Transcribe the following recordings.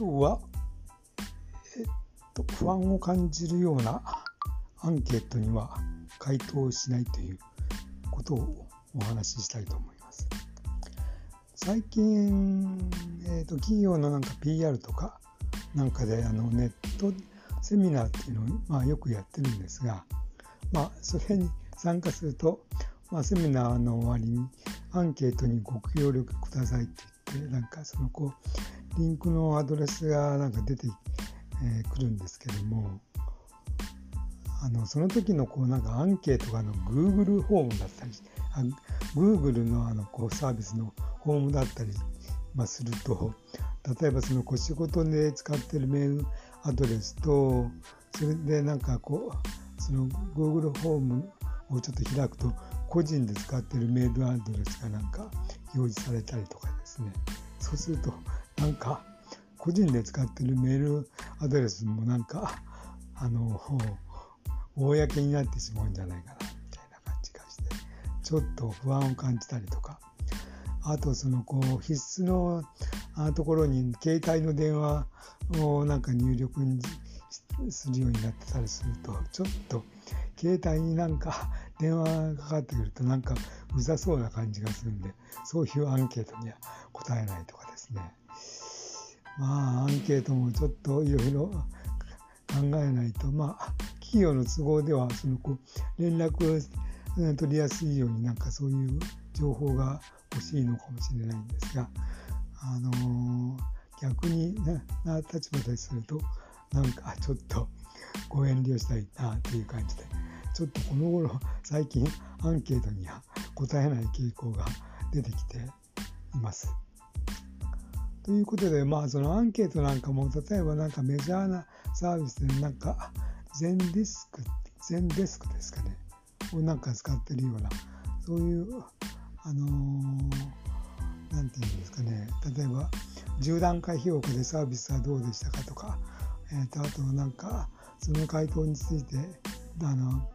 今日は、えっと、不安を感じるようなアンケートには回答しないということをお話ししたいと思います。最近、えっと、企業のなんか PR とかなんかであのネットセミナーっていうのを、まあ、よくやってるんですが、まあ、それに参加すると、まあ、セミナーの終わりにアンケートにご協力くださいって言ってなんかそのこうリンクのアドレスがなんか出てく、えー、るんですけどもあのその時のこうなんかアンケートがあの Google ホームだったりあ Google のあのこうサービスのホームだったり、まあ、すると例えばそのこう仕事で使ってるメールアドレスとそれでなんかこうその Google ホームをちょっと開くと個人で使ってるメールアドレスがなんか表示されたりとかですね。そうするとなんか個人で使ってるメールアドレスもなんかあの公になってしまうんじゃないかなみたいな感じがしてちょっと不安を感じたりとか。あとそのこう必須のところに携帯の電話をなんか入力にするようになってたりするとちょっと携帯になんか電話がかかってくるとなんかうざそうな感じがするんでそういうアンケートには答えないとかですね。まあアンケートもちょっといろいろ考えないとまあ企業の都合ではそのこう連絡を取りやすいようになんかそういう情報が欲しいのかもしれないんですが、あのー、逆にな立場でするとなんかちょっとご遠慮したいなという感じで。ちょっとこの頃最近アンケートには答えない傾向が出てきています。ということで、まあ、そのアンケートなんかも、例えばなんかメジャーなサービスで、なんか、全デスク、全デスクですかね、をなんか使ってるような、そういう、あのー、ていうんですかね、例えば、10段階評価でサービスはどうでしたかとか、えー、とあとなんか、その回答について、あの、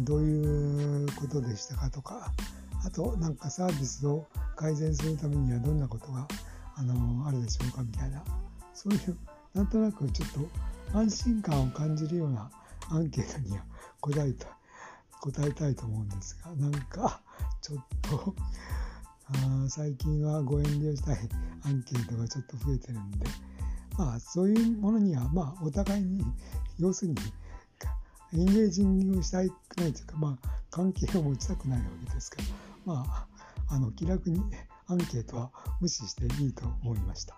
どういうことでしたかとか、あと、なんかサービスを改善するためにはどんなことがあのあるでしょうかみたいなそういうなんとなくちょっと安心感を感じるようなアンケートには答えた答えたいと思うんですがなんかちょっとあ最近はご遠慮したいアンケートがちょっと増えてるんでまあそういうものにはまあお互いに要するにエンゲージングをしたくないというかまあ関係を持ちたくないわけですからまああの気楽にアンケートは無視していいと思いました。